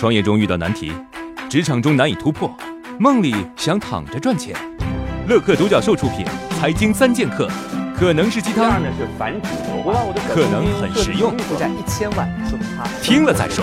创业中遇到难题，职场中难以突破，梦里想躺着赚钱。乐客独角兽出品，《财经三剑客》可能是鸡汤，呢是反指流化，可能很实用，负债一千万，说明他听了再说。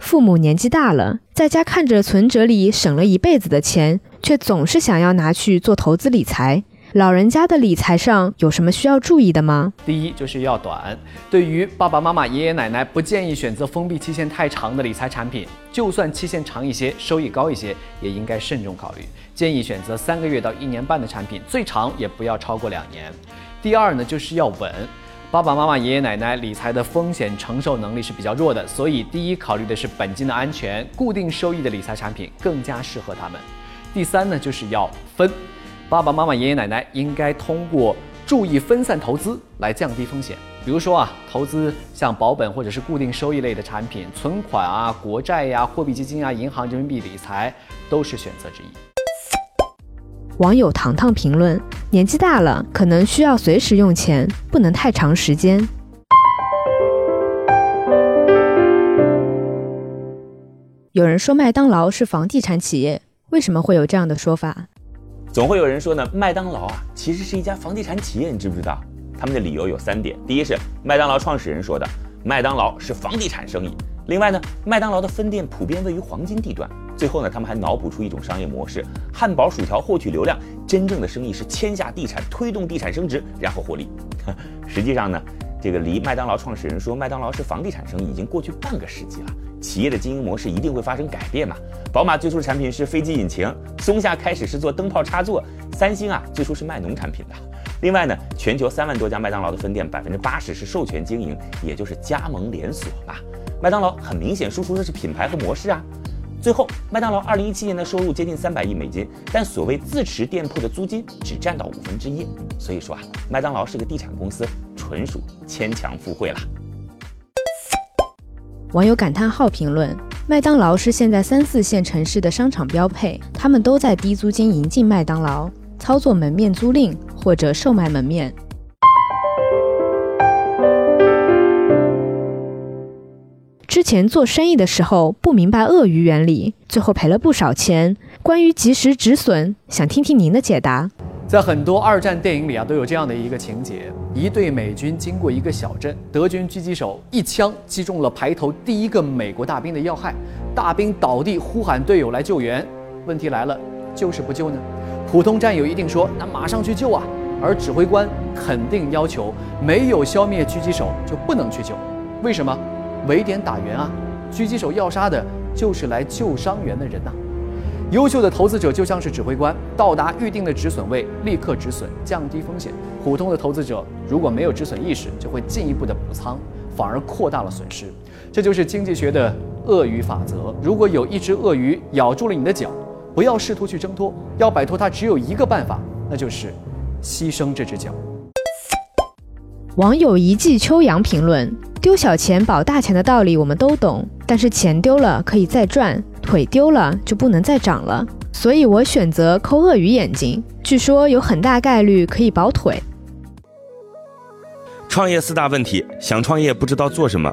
父母年纪大了，在家看着存折里省了一辈子的钱，却总是想要拿去做投资理财。老人家的理财上有什么需要注意的吗？第一就是要短，对于爸爸妈妈、爷爷奶奶，不建议选择封闭期限太长的理财产品。就算期限长一些，收益高一些，也应该慎重考虑。建议选择三个月到一年半的产品，最长也不要超过两年。第二呢，就是要稳。爸爸妈妈、爷爷奶奶理财的风险承受能力是比较弱的，所以第一考虑的是本金的安全，固定收益的理财产品更加适合他们。第三呢，就是要分。爸爸妈妈、爷爷奶奶应该通过注意分散投资来降低风险。比如说啊，投资像保本或者是固定收益类的产品，存款啊、国债呀、货币基金啊、银行人民币理财都是选择之一。网友糖糖评论：年纪大了，可能需要随时用钱，不能太长时间。有人说麦当劳是房地产企业，为什么会有这样的说法？总会有人说呢，麦当劳啊，其实是一家房地产企业，你知不知道？他们的理由有三点：第一是麦当劳创始人说的，麦当劳是房地产生意；另外呢，麦当劳的分店普遍位于黄金地段；最后呢，他们还脑补出一种商业模式：汉堡、薯条获取流量，真正的生意是签下地产，推动地产升值，然后获利。实际上呢，这个离麦当劳创始人说麦当劳是房地产生意已经过去半个世纪了。企业的经营模式一定会发生改变嘛？宝马最初的产品是飞机引擎，松下开始是做灯泡插座，三星啊最初是卖农产品的。另外呢，全球三万多家麦当劳的分店，百分之八十是授权经营，也就是加盟连锁嘛。麦当劳很明显输出的是品牌和模式啊。最后，麦当劳二零一七年的收入接近三百亿美金，但所谓自持店铺的租金只占到五分之一，所以说啊，麦当劳是个地产公司，纯属牵强附会了。网友感叹号评论：麦当劳是现在三四线城市的商场标配，他们都在低租金引进麦当劳，操作门面租赁或者售卖门面。之前做生意的时候不明白鳄鱼原理，最后赔了不少钱。关于及时止损，想听听您的解答。在很多二战电影里啊，都有这样的一个情节：一队美军经过一个小镇，德军狙击手一枪击中了排头第一个美国大兵的要害，大兵倒地，呼喊队友来救援。问题来了，救是不救呢？普通战友一定说：“那马上去救啊！”而指挥官肯定要求：“没有消灭狙击手就不能去救。”为什么？围点打援啊！狙击手要杀的就是来救伤员的人呐。优秀的投资者就像是指挥官，到达预定的止损位立刻止损，降低风险。普通的投资者如果没有止损意识，就会进一步的补仓，反而扩大了损失。这就是经济学的鳄鱼法则。如果有一只鳄鱼咬住了你的脚，不要试图去挣脱，要摆脱它只有一个办法，那就是牺牲这只脚。网友一季秋阳评论：丢小钱保大钱的道理我们都懂，但是钱丢了可以再赚。腿丢了就不能再长了，所以我选择抠鳄鱼眼睛，据说有很大概率可以保腿。创业四大问题：想创业不知道做什么，